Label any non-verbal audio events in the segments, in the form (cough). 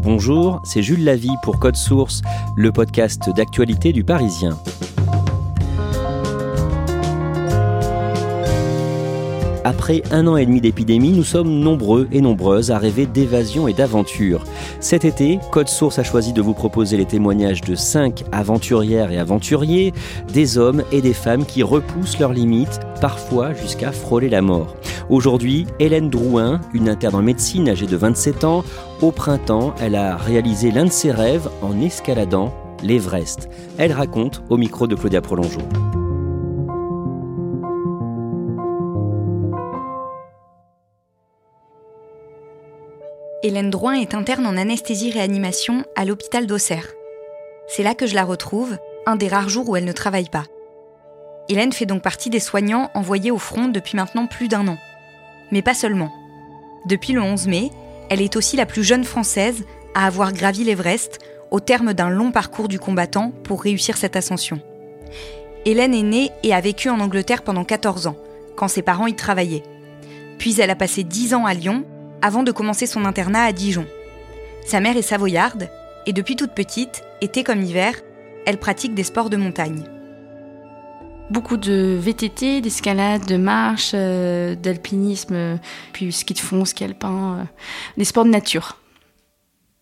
Bonjour, c'est Jules Lavie pour Code Source, le podcast d'actualité du Parisien. Après un an et demi d'épidémie, nous sommes nombreux et nombreuses à rêver d'évasion et d'aventure. Cet été, Code Source a choisi de vous proposer les témoignages de cinq aventurières et aventuriers, des hommes et des femmes qui repoussent leurs limites, parfois jusqu'à frôler la mort. Aujourd'hui, Hélène Drouin, une interne en médecine âgée de 27 ans, au printemps, elle a réalisé l'un de ses rêves en escaladant l'Everest. Elle raconte au micro de Claudia Prolongeau. Hélène Drouin est interne en anesthésie-réanimation à l'hôpital d'Auxerre. C'est là que je la retrouve, un des rares jours où elle ne travaille pas. Hélène fait donc partie des soignants envoyés au front depuis maintenant plus d'un an. Mais pas seulement. Depuis le 11 mai, elle est aussi la plus jeune française à avoir gravi l'Everest au terme d'un long parcours du combattant pour réussir cette ascension. Hélène est née et a vécu en Angleterre pendant 14 ans, quand ses parents y travaillaient. Puis elle a passé 10 ans à Lyon avant de commencer son internat à Dijon. Sa mère est savoyarde et depuis toute petite, été comme hiver, elle pratique des sports de montagne. Beaucoup de VTT, d'escalade, de marche, euh, d'alpinisme, puis ski de fond, ski alpin, euh, des sports de nature.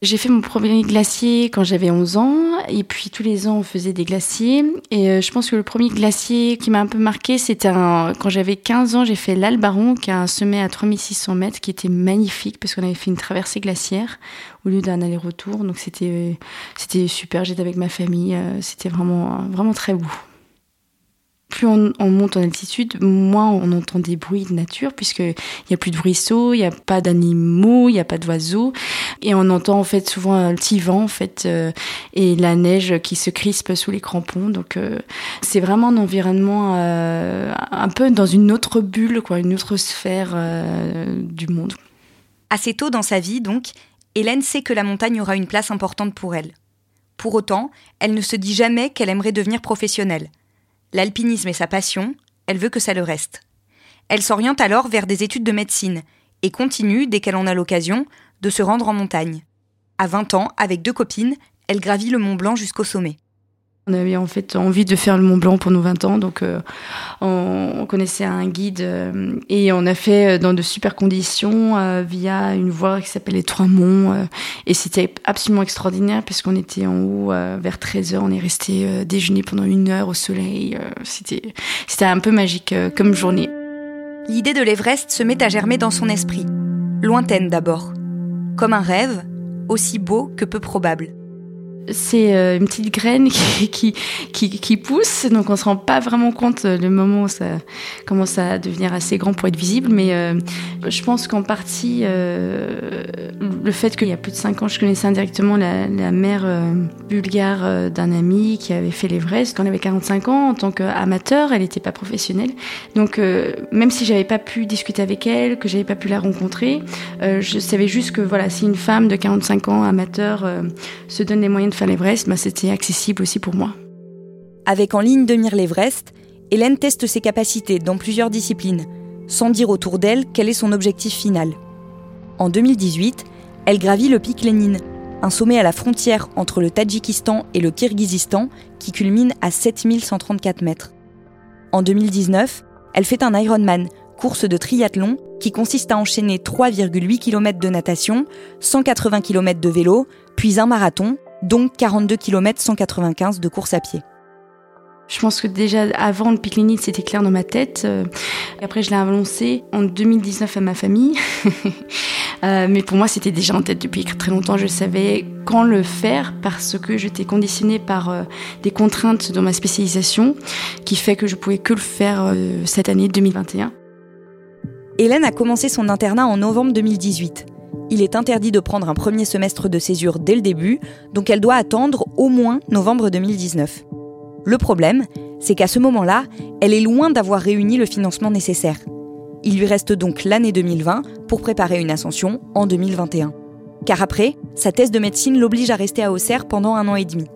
J'ai fait mon premier glacier quand j'avais 11 ans, et puis tous les ans on faisait des glaciers. Et euh, je pense que le premier glacier qui m'a un peu marqué, c'était quand j'avais 15 ans, j'ai fait l'Albaron, qui est un sommet à 3600 mètres, qui était magnifique parce qu'on avait fait une traversée glaciaire au lieu d'un aller-retour. Donc c'était c'était super. J'étais avec ma famille, euh, c'était vraiment vraiment très beau plus on, monte en altitude, moins on entend des bruits de nature, puisqu'il n'y a plus de ruisseaux, il n'y a pas d'animaux, il n'y a pas d'oiseaux. Et on entend en fait souvent un petit vent, en fait, euh, et la neige qui se crispe sous les crampons. Donc euh, c'est vraiment un environnement euh, un peu dans une autre bulle, quoi, une autre sphère du monde. Assez tôt dans sa vie, donc, Hélène sait que la montagne aura une place importante pour elle. Pour autant, elle ne se dit jamais qu'elle aimerait devenir professionnelle. L'alpinisme est sa passion, elle veut que ça le reste. Elle s'oriente alors vers des études de médecine et continue, dès qu'elle en a l'occasion, de se rendre en montagne. À 20 ans, avec deux copines, elle gravit le Mont Blanc jusqu'au sommet. On avait en fait envie de faire le Mont Blanc pour nos 20 ans, donc euh, on, connaissait un guide euh, et on a fait euh, dans de super conditions via une voie qui s'appelle les Trois Monts et c'était absolument extraordinaire puisqu'on était en haut vers 13h, on est resté déjeuner pendant une heure au soleil, c'était c'était un peu magique comme journée. L'idée de l'Everest se met à germer dans son esprit, lointaine d'abord, comme un rêve, aussi beau que peu probable c'est euh, une petite graine (laughs) qui, qui, qui, pousse, donc on se rend pas vraiment compte euh, le moment où ça commence à devenir assez grand pour être visible, mais euh, je pense qu'en partie, le fait qu'il y a plus de 5 ans, je connaissais indirectement la, la mère bulgare d'un ami qui avait fait l'Everest. Quand elle avait 45 ans, en tant qu'amateur, elle n'était pas professionnelle, donc même si j'avais pas pu discuter avec elle, que j'avais pas pu la rencontrer, je savais juste que voilà, si une femme de 45 ans, amateur, se donne les moyens de l'Everest, bah, c'était accessible aussi pour moi. Avec en ligne de mire l'Everest, Hélène teste ses capacités dans plusieurs disciplines, sans dire autour d'elle quel est son objectif final. En 2018, elle gravit le pic Lénine, un sommet à la frontière entre le Tadjikistan et le Kirghizistan qui culmine à 7134 mètres. En 2019, elle fait un Ironman, course de triathlon qui consiste à enchaîner 3,8 km de natation, 180 km de vélo, puis un marathon donc 42 km 195 de course à pied. Je pense que déjà avant le pic c'était clair dans ma tête. Euh, après, je l'ai annoncé en 2019 à ma famille. (laughs) Euh, mais pour moi, c'était déjà en tête depuis très longtemps. Je savais quand le faire parce que j'étais conditionnée par euh, des contraintes dans ma spécialisation qui fait que je pouvais que le faire cette année 2021. Hélène a commencé son internat en novembre 2018 il est interdit de prendre un premier semestre de césure dès le début, donc elle doit attendre au moins novembre 2019. Le problème, c'est qu'à ce moment-là, elle est loin d'avoir réuni le financement nécessaire. Il lui reste donc l'année 2020 pour préparer une ascension en 2021. Car après, sa thèse de médecine l'oblige à rester à Auxerre pendant un an et demi.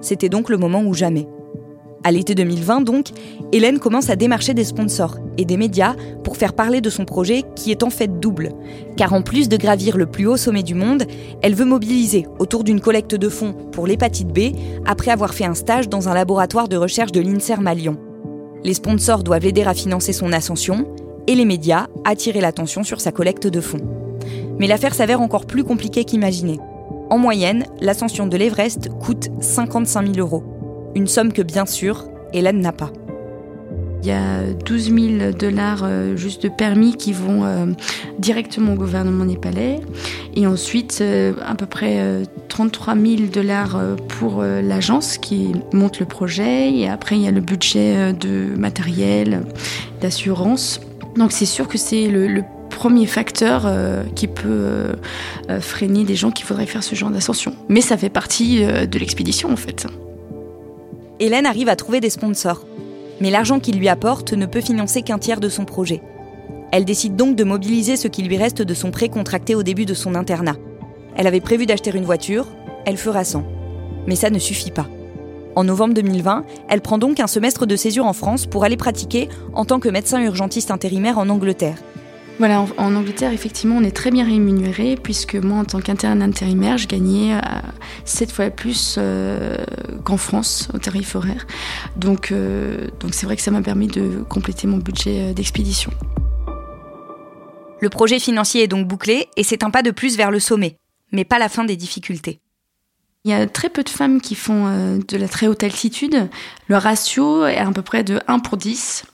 C'était donc le moment ou jamais. À l'été 2020 donc, Hélène commence à démarcher des sponsors et des médias pour faire parler de son projet qui est en fait double. Car en plus de gravir le plus haut sommet du monde, elle veut mobiliser autour d'une collecte de fonds pour l'hépatite B après avoir fait un stage dans un laboratoire de recherche de l'INSERM à Lyon. Les sponsors doivent l'aider à financer son ascension et les médias attirer l'attention sur sa collecte de fonds. Mais l'affaire s'avère encore plus compliquée qu'imaginé. En moyenne, l'ascension de l'Everest coûte 55 000 euros. Une somme que bien sûr, Hélène n'a pas. Il y a 12 000 dollars euh, juste de permis qui vont euh, directement au gouvernement népalais. Et ensuite, euh, à peu près 33 000 dollars pour l'agence qui monte le projet. Et après, il y a le budget de matériel, d'assurance. Donc c'est sûr que c'est le, premier facteur qui peut freiner des gens qui voudraient faire ce genre d'ascension. Mais ça fait partie de l'expédition en fait. Hélène arrive à trouver des sponsors. Mais l'argent qu'il lui apporte ne peut financer qu'un tiers de son projet. Elle décide donc de mobiliser ce qui lui reste de son prêt contracté au début de son internat. Elle avait prévu d'acheter une voiture, elle fera sans. Mais ça ne suffit pas. En novembre 2020, elle prend donc un semestre de césure en France pour aller pratiquer en tant que médecin urgentiste intérimaire en Angleterre. En, Angleterre, effectivement, on est très bien rémunéré, puisque moi, en tant qu'interne intérimaire, je gagnais 7 euh, fois plus euh, qu'en France, au tarif horaire. Euh, donc c'est vrai que ça m'a permis de compléter mon budget d'expédition. Le projet financier est donc bouclé et c'est un pas de plus vers le sommet, mais pas la fin des difficultés. Il y a très peu de femmes qui font euh, de la très haute altitude. Le ratio est à peu près de 1 pour 10.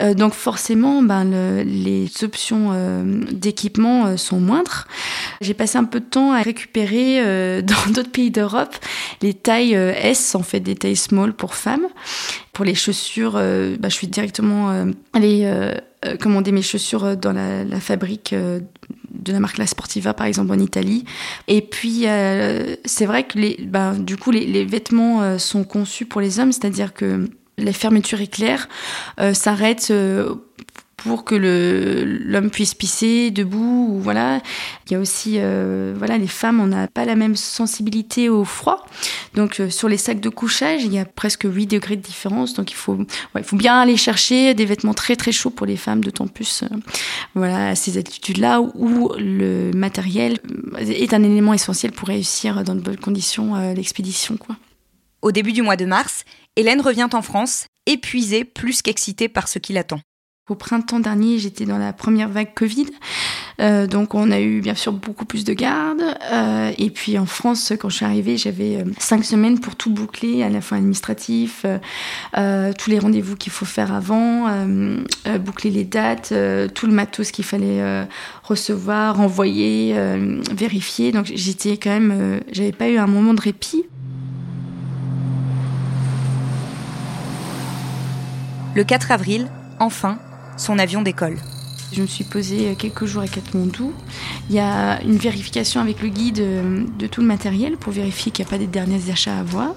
Euh, donc forcément, ben, les options euh, d'équipement sont moindres. J'ai passé un peu de temps à récupérer (laughs) dans d'autres pays d'Europe les tailles S, en fait des tailles small pour femmes. Pour les chaussures, ben, je suis directement allée commander mes chaussures dans la, fabrique de la marque La Sportiva par exemple en Italie. Et puis euh, c'est vrai que les, les, vêtements euh, sont conçus pour les hommes, c'est-à-dire que les fermetures éclairs euh, s'arrêtent pour que l'homme puisse pisser debout ou voilà. Il y a aussi euh, voilà les femmes on n'a pas la même sensibilité au froid. Donc euh, sur les sacs de couchage il y a presque 8 degrés de différence. Donc il faut il faut bien aller chercher des vêtements très très chauds pour les femmes d'autant plus euh, voilà à ces altitudes là où le matériel est un élément essentiel pour réussir dans de bonnes conditions l'expédition quoi. Au début du mois de mars Hélène revient en France épuisée plus qu'excitée par ce qui l'attend au printemps dernier, j'étais dans la première vague Covid. Euh, donc on a eu bien sûr beaucoup plus de gardes. Euh, et puis en France, quand je suis arrivée, j'avais euh, cinq semaines pour tout boucler, à la fois administratif, tous les rendez-vous qu'il faut faire avant, boucler les dates, tout le matos qu'il fallait recevoir, envoyer, vérifier. Donc j'étais quand même, j'avais pas eu un moment de répit. Le 4 avril, enfin, son avion décolle. Je me suis posée quelques jours à Katmandou. Il y a une vérification avec le guide euh, de tout le matériel pour vérifier qu'il n'y a pas des derniers achats à voir.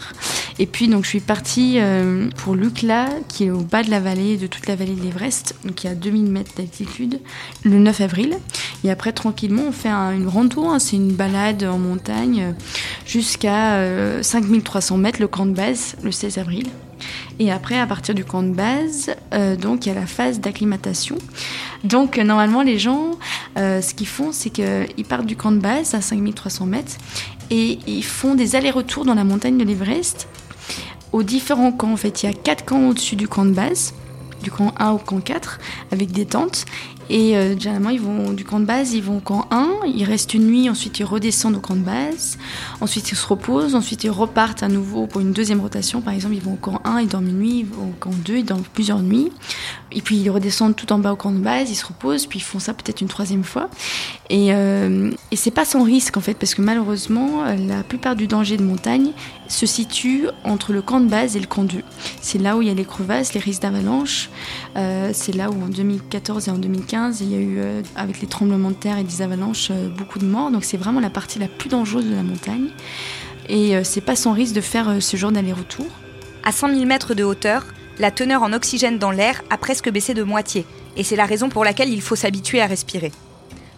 Et puis donc je suis partie euh, pour Lukla, qui est au bas de la vallée, de toute la vallée de l'Everest, donc il y a 2000 mètres d'altitude, le 9 avril. Et après tranquillement on fait une rando, hein. c'est une balade en montagne jusqu'à 5300 euh, mètres, le camp de base, le 16 avril. Et après, à partir du camp de base, euh, donc il y a la phase d'acclimatation. Donc normalement, les gens, euh, ce qu'ils font, c'est qu'ils partent du camp de base à 5300 mètres et ils font des allers-retours dans la montagne de l'Everest aux différents camps. En fait, il y a quatre camps au-dessus du camp de base du camp 1 au camp 4 avec des tentes et euh, généralement, ils vont du camp de base, ils vont au camp 1, ils restent une nuit, ensuite ils redescendent au camp de base, ensuite ils se reposent, ensuite ils repartent à nouveau pour une deuxième rotation. Par exemple, ils vont au camp 1, ils dorment une nuit, ils vont au camp 2, ils dorment plusieurs nuits. Et puis ils redescendent tout en bas au camp de base, ils se reposent, puis ils font ça peut-être une troisième fois. Et, euh, et c'est pas sans risque en fait, parce que malheureusement, la plupart du danger de montagne se situe entre le camp de base et le camp 2. C'est là où il y a les crevasses, les risques d'avalanche. Euh, c'est là où en 2014 et en 2015, il y a eu, euh, avec les tremblements de terre et des avalanches, euh, beaucoup de morts. Donc c'est vraiment la partie la plus dangereuse de la montagne. Et euh, c'est pas sans risque de faire ce genre d'aller-retour. À 100 000 mètres de hauteur, la teneur en oxygène dans l'air a presque baissé de moitié. Et c'est la raison pour laquelle il faut s'habituer à respirer.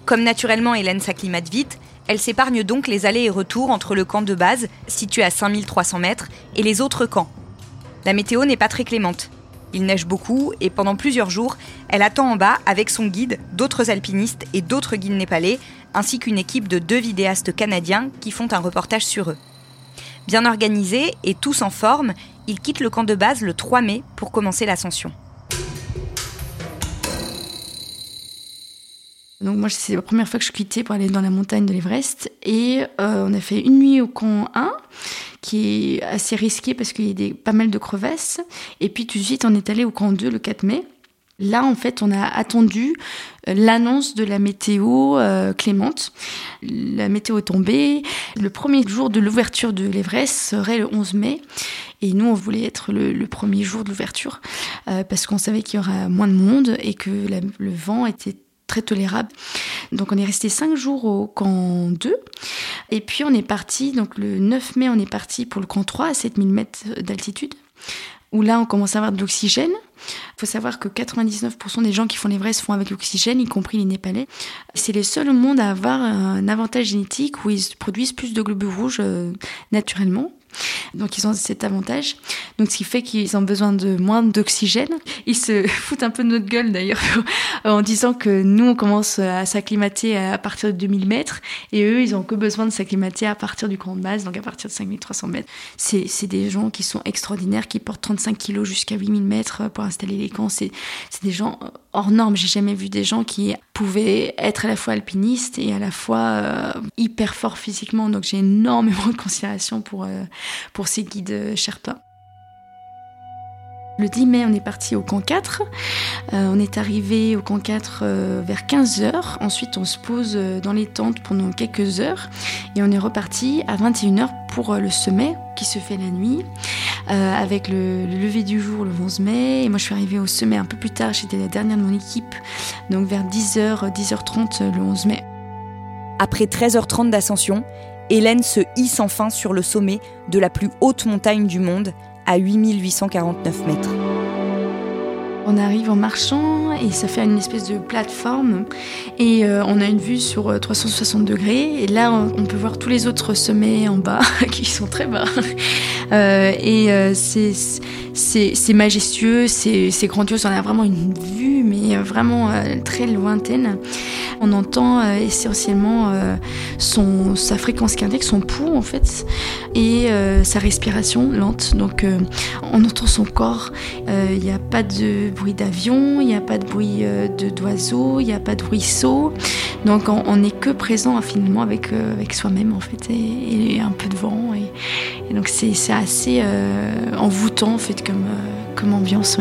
Comme naturellement Hélène s'acclimate vite, elle s'épargne donc les allers et retours entre le camp de base, situé à 5300 mètres, et les autres camps. La météo n'est pas très clémente. Il neige beaucoup et pendant plusieurs jours, elle attend en bas avec son guide, d'autres alpinistes et d'autres guides népalais, ainsi qu'une équipe de deux vidéastes canadiens qui font un reportage sur eux. Bien organisés et tous en forme, ils quittent le camp de base le 3 mai pour commencer l'ascension. Donc moi, c'est la première fois que je quittais pour aller dans la montagne de l'Everest. Et euh, on a fait une nuit au camp 1, qui est assez risqué parce qu'il y a des, pas mal de crevasses. Et puis tout de suite, on est allé au camp 2 le 4 mai. Là, en fait, on a attendu euh, l'annonce de la météo euh, clémente. La météo est tombée. Le premier jour de l'ouverture de l'Everest serait le 11 mai. Et nous, on voulait être le, premier jour de l'ouverture parce qu'on savait qu'il y aurait moins de monde et que le vent était très tolérable. Donc on est resté cinq jours au camp 2. Et puis on est parti, donc le 9 mai, on est parti pour le camp 3 à 7000 mètres d'altitude, où là on commence à avoir de l'oxygène. Il faut savoir que 99% des gens qui font l'Everest font avec l'oxygène, y compris les Népalais. C'est les seuls au monde à avoir un avantage génétique où ils produisent plus de globules rouges euh, naturellement. Donc ils ont cet avantage. Donc ce qui fait qu'ils ont besoin de moins d'oxygène. Ils se (laughs) foutent un peu de notre gueule d'ailleurs (laughs) en disant que nous on commence à s'acclimater à partir de 2000 mètres et eux ils ont que besoin de s'acclimater à partir du camp de base, donc à partir de 5300 mètres. C'est, des gens qui sont extraordinaires, qui portent 35 kilos jusqu'à 8000 mètres pour installer les camps. C'est, des gens hors normes. J'ai jamais vu des gens qui pouvaient être à la fois alpinistes et à la fois euh, hyper forts physiquement. Donc j'ai énormément de considération pour, euh, pour ces guides Sherpa. Le 10 mai, on est parti au camp 4. Euh, on est arrivé au camp 4 euh, vers 15h. Ensuite, on se pose euh, dans les tentes pendant quelques heures. Et on est reparti à 21h pour le sommet qui se fait la nuit. avec le, lever du jour le 11 mai. Et moi, je suis arrivée au sommet un peu plus tard. J'étais la dernière de mon équipe. Donc vers 10h, 10h30 le 11 mai. Après 13h30 d'ascension, Hélène se hisse enfin sur le sommet de la plus haute montagne du monde, à 8849 mètres. On arrive en marchant et ça fait une espèce de plateforme et euh, on a une vue sur 360 euh, degrés et là on, peut voir tous les autres sommets en bas (laughs) qui sont très bas euh, et c'est majestueux, c'est grandiose, on a vraiment une vue mais vraiment très lointaine. On entend essentiellement son, sa fréquence cardiaque, son pouls en fait et sa respiration lente donc on entend son corps, il n'y a pas de bruit d'avion, il n'y a pas de bruit euh, de d'oiseaux, il n'y a pas de ruisseau. Donc on n'est que présent infiniment avec, euh, avec soi-même en fait et, un peu de vent. Et, donc c'est assez euh, envoûtant en fait comme, comme ambiance.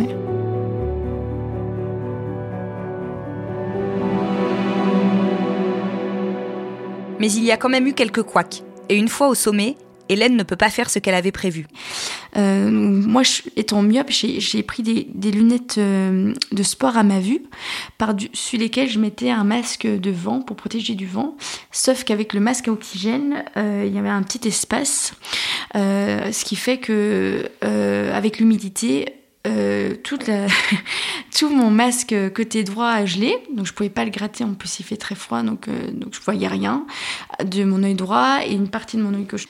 Mais il y a quand même eu quelques couacs. Et une fois au sommet, Hélène ne peut pas faire ce qu'elle avait prévu. Euh, moi, étant myope, j'ai pris des, lunettes euh, de sport à ma vue, par-dessus lesquelles je mettais un masque de vent pour protéger du vent. Sauf qu'avec le masque à oxygène, euh, il y avait un petit espace, ce qui fait que avec l'humidité, euh, toute la... (laughs) tout mon masque côté droit a gelé, donc je pouvais pas le gratter. En plus, il fait très froid, donc euh, donc je voyais rien de mon œil droit et une partie de mon œil gauche.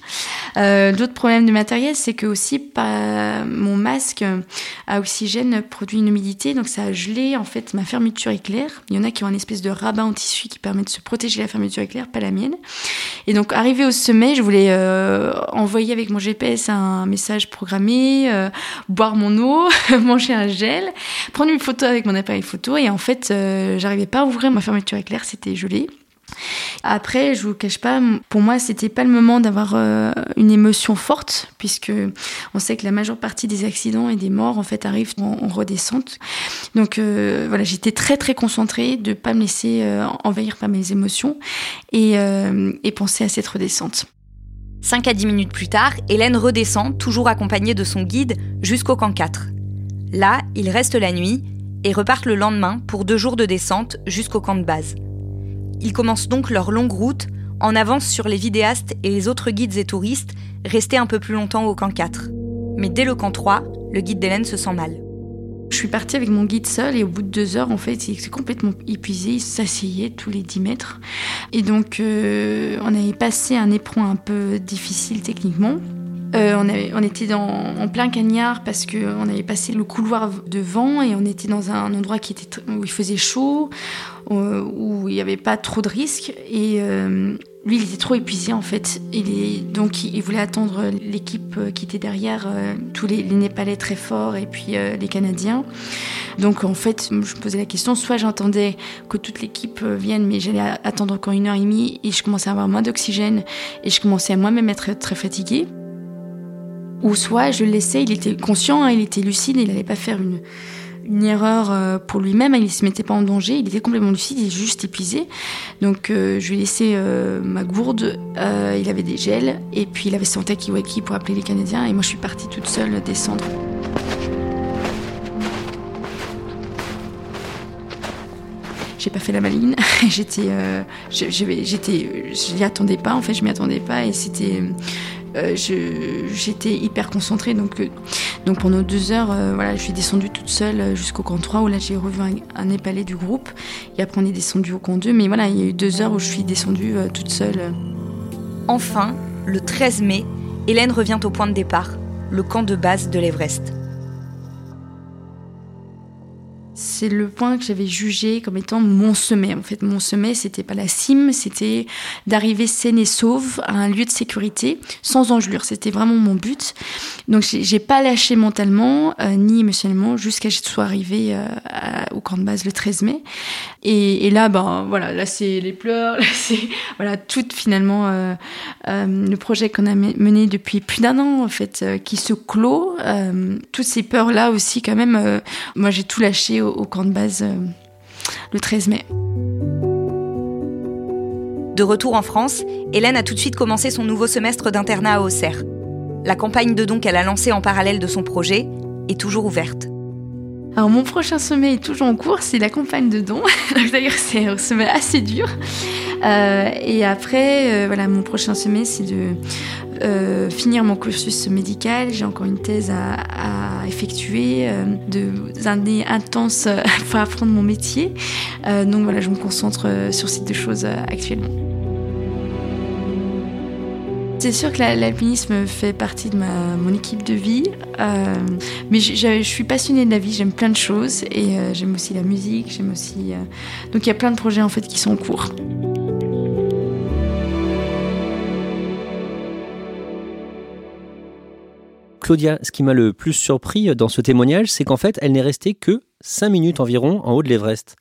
Euh, L'autre problème de matériel, c'est que aussi pas... mon masque à oxygène produit une humidité, donc ça a gelé en fait ma fermeture éclair. Il y en a qui ont une espèce de rabat en tissu qui permet de se protéger la fermeture éclair, pas la mienne. Et donc arrivé au sommet, je voulais euh, envoyer avec mon GPS un message programmé, boire mon eau. (laughs) (laughs) manger un gel, prendre une photo avec mon appareil photo et en fait, euh, j'arrivais pas à ouvrir ma fermeture éclair, c'était gelé. Après, je vous cache pas, pour moi, c'était pas le moment d'avoir euh, une émotion forte, puisque on sait que la majeure partie des accidents et des morts, en fait, arrivent en, redescente. Donc euh, voilà, j'étais très très concentrée de pas me laisser envahir par mes émotions et, et penser à cette redescente. 5 à 10 minutes plus tard, Hélène redescend, toujours accompagnée de son guide, jusqu'au camp 4. Là, ils restent la nuit et repartent le lendemain pour deux jours de descente jusqu'au camp de base. Ils commencent donc leur longue route en avance sur les vidéastes et les autres guides et touristes restés un peu plus longtemps au camp 4. Mais dès le camp 3, le guide d'Hélène se sent mal. Je suis partie avec mon guide seul et au bout de deux heures, en fait, il s'est complètement épuisé. Il s'asseyait tous les 10 mètres. Et donc, euh, on avait passé un éperon un peu difficile techniquement. Euh, on, était en plein cagnard parce qu'on avait passé le couloir de vent et on était dans un endroit qui était, où il faisait chaud, où il n'y avait pas trop de risques. Et euh, lui, il était trop épuisé en fait. Il donc, il, voulait attendre l'équipe euh, qui était derrière, tous les, Népalais très forts et puis les Canadiens. Donc, en fait, je me posais la question soit j'attendais que toute l'équipe vienne, mais j'allais attendre encore une heure et demie et je commençais à avoir moins d'oxygène et je commençais à moi-même être très fatiguée. Ou soit je le laissais, il était conscient, hein, il était lucide, il n'allait pas faire une, erreur euh, pour lui-même, il ne se mettait pas en danger, il était complètement lucide, il était juste épuisé. Donc euh, je lui ai laissé euh, ma gourde, il avait des gels, et puis il avait son talkie-walkie pour appeler les Canadiens, et moi je suis partie toute seule descendre. j'ai pas fait la maline. (laughs) j'étais, je n'y attendais pas. En fait, je m'y attendais pas et c'était, euh, j'étais hyper concentrée. Donc, euh, donc pendant deux heures, euh, voilà, je suis descendue toute seule jusqu'au camp 3 où là j'ai revu un, un épalé du groupe. Et après on est descendu au camp 2. Mais voilà, il y a eu deux heures où je suis descendue toute seule. Enfin, le 13 mai, Hélène revient au point de départ, le camp de base de l'Everest. C'est le point que j'avais jugé comme étant mon sommet. En fait, mon sommet, c'était pas la cime, c'était d'arriver saine et sauve à un lieu de sécurité, sans engelure. C'était vraiment mon but. Donc, j'ai pas lâché mentalement, euh, ni émotionnellement, jusqu'à ce que je sois arrivée euh, au camp de base le 13 mai. Et, là, ben voilà, là c'est les pleurs, (laughs) là c'est voilà tout finalement euh, le projet qu'on a mené depuis plus d'un an en fait, qui se clôt. toutes ces peurs là aussi, quand même. moi, j'ai tout lâché au, au camp de base euh, le 13 mai. De retour en France, Hélène a tout de suite commencé son nouveau semestre d'internat à Auxerre. La campagne de dons qu'elle a lancée en parallèle de son projet est toujours ouverte. Alors mon prochain sommet est toujours en cours, c'est la campagne de dons. (laughs) D'ailleurs c'est un sommet assez dur. Euh, et après, euh, voilà, mon prochain sommet c'est de euh, finir mon cursus médical. J'ai encore une thèse à, effectuer, euh, de années intenses (laughs) pour apprendre mon métier. Donc voilà, je me concentre sur ces deux choses actuellement. C'est sûr que l'alpinisme fait partie de ma, mon équipe de vie, mais je, suis passionnée de la vie, j'aime plein de choses et j'aime aussi la musique, j'aime aussi... donc il y a plein de projets en fait qui sont en cours. Claudia, ce qui m'a le plus surpris dans ce témoignage, c'est qu'en fait, elle n'est restée que 5 minutes environ en haut de l'Everest.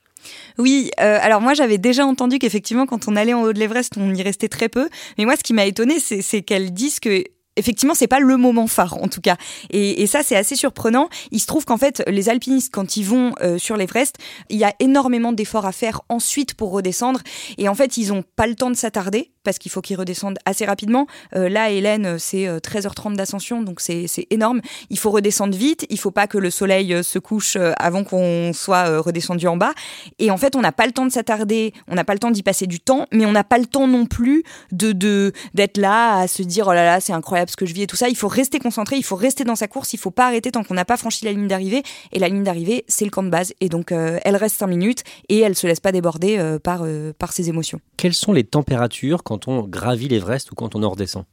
Oui, euh, alors moi j'avais déjà entendu qu'effectivement quand on allait en haut de l'Everest, on y restait très peu. Mais moi ce qui m'a étonné, c'est qu'elle dise que effectivement, c'est pas le moment phare en tout cas. Et, ça, c'est assez surprenant. Il se trouve qu'en fait, les alpinistes, quand ils vont euh, sur l'Everest, il y a énormément d'efforts à faire ensuite pour redescendre. Et en fait, ils ont pas le temps de s'attarder parce qu'il faut qu'ils redescendent assez rapidement. Euh, là, Hélène, c'est 13h30 euh, d'ascension, donc c'est énorme. Il faut redescendre vite. Il faut pas que le soleil se couche avant qu'on soit redescendu en bas. Et en fait, on n'a pas le temps de s'attarder. On n'a pas le temps d'y passer du temps, mais on n'a pas le temps non plus de d'être là à se dire oh là là, c'est incroyable ce que je vis et tout ça. Il faut rester concentré, il faut rester dans sa course, il faut pas arrêter tant qu'on n'a pas franchi la ligne d'arrivée. Et la ligne d'arrivée, c'est le camp de base. Et donc, euh, elle reste 5 minutes et elle se laisse pas déborder euh, par, euh, par ses émotions. Quelles sont les températures quand on gravit l'Everest ou quand on en redescend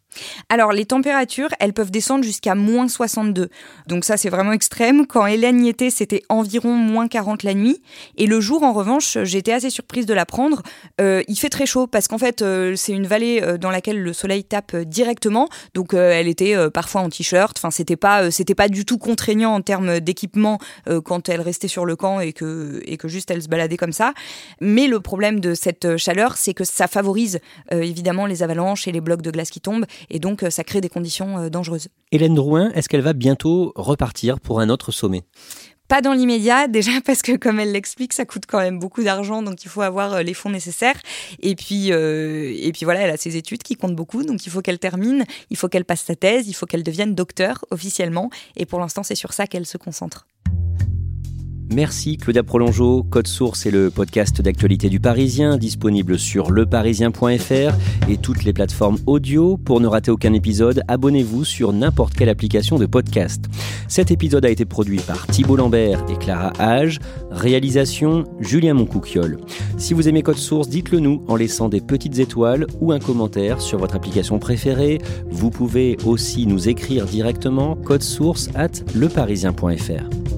alors, les températures, elles peuvent descendre jusqu'à moins 62. Donc ça, c'est vraiment extrême. Quand Hélène y était, c'était environ moins 40 la nuit. Et le jour, en revanche, j'étais assez surprise de l'apprendre. Euh, il fait très chaud parce qu'en fait, euh, c'est une vallée euh, dans laquelle le soleil tape directement. Donc, elle était parfois en t-shirt. Enfin, c'était pas, c'était pas du tout contraignant en termes d'équipement quand elle restait sur le camp et que, et que juste elle se baladait comme ça. Mais le problème de cette chaleur, c'est que ça favorise évidemment les avalanches et les blocs de glace qui tombent et donc euh, ça crée des conditions euh, dangereuses. Hélène Drouin, est-ce qu'elle va bientôt repartir pour un autre sommet? Pas dans l'immédiat, (laughs) déjà parce que comme elle l'explique, ça coûte quand même beaucoup d'argent, donc il faut avoir euh, les fonds nécessaires. Et puis, et puis voilà, elle a ses études qui comptent beaucoup, donc il faut qu'elle termine, il faut qu'elle passe sa thèse, il faut qu'elle devienne docteur officiellement. Et pour l'instant, c'est sur ça qu'elle se concentre. Merci Claudia Prolongeau. Code Source est le podcast d'actualité du Parisien, disponible sur leparisien.fr et toutes les plateformes audio. Pour ne rater aucun épisode, abonnez-vous sur n'importe quelle application de podcast. Cet épisode a été produit par Thibault Lambert et Clara Hage. Réalisation Julien Moncouquiole. Si vous aimez Code Source, dites-le nous en laissant des petites étoiles ou un commentaire sur votre application préférée. Vous pouvez aussi nous écrire directement code source at leparisien.fr.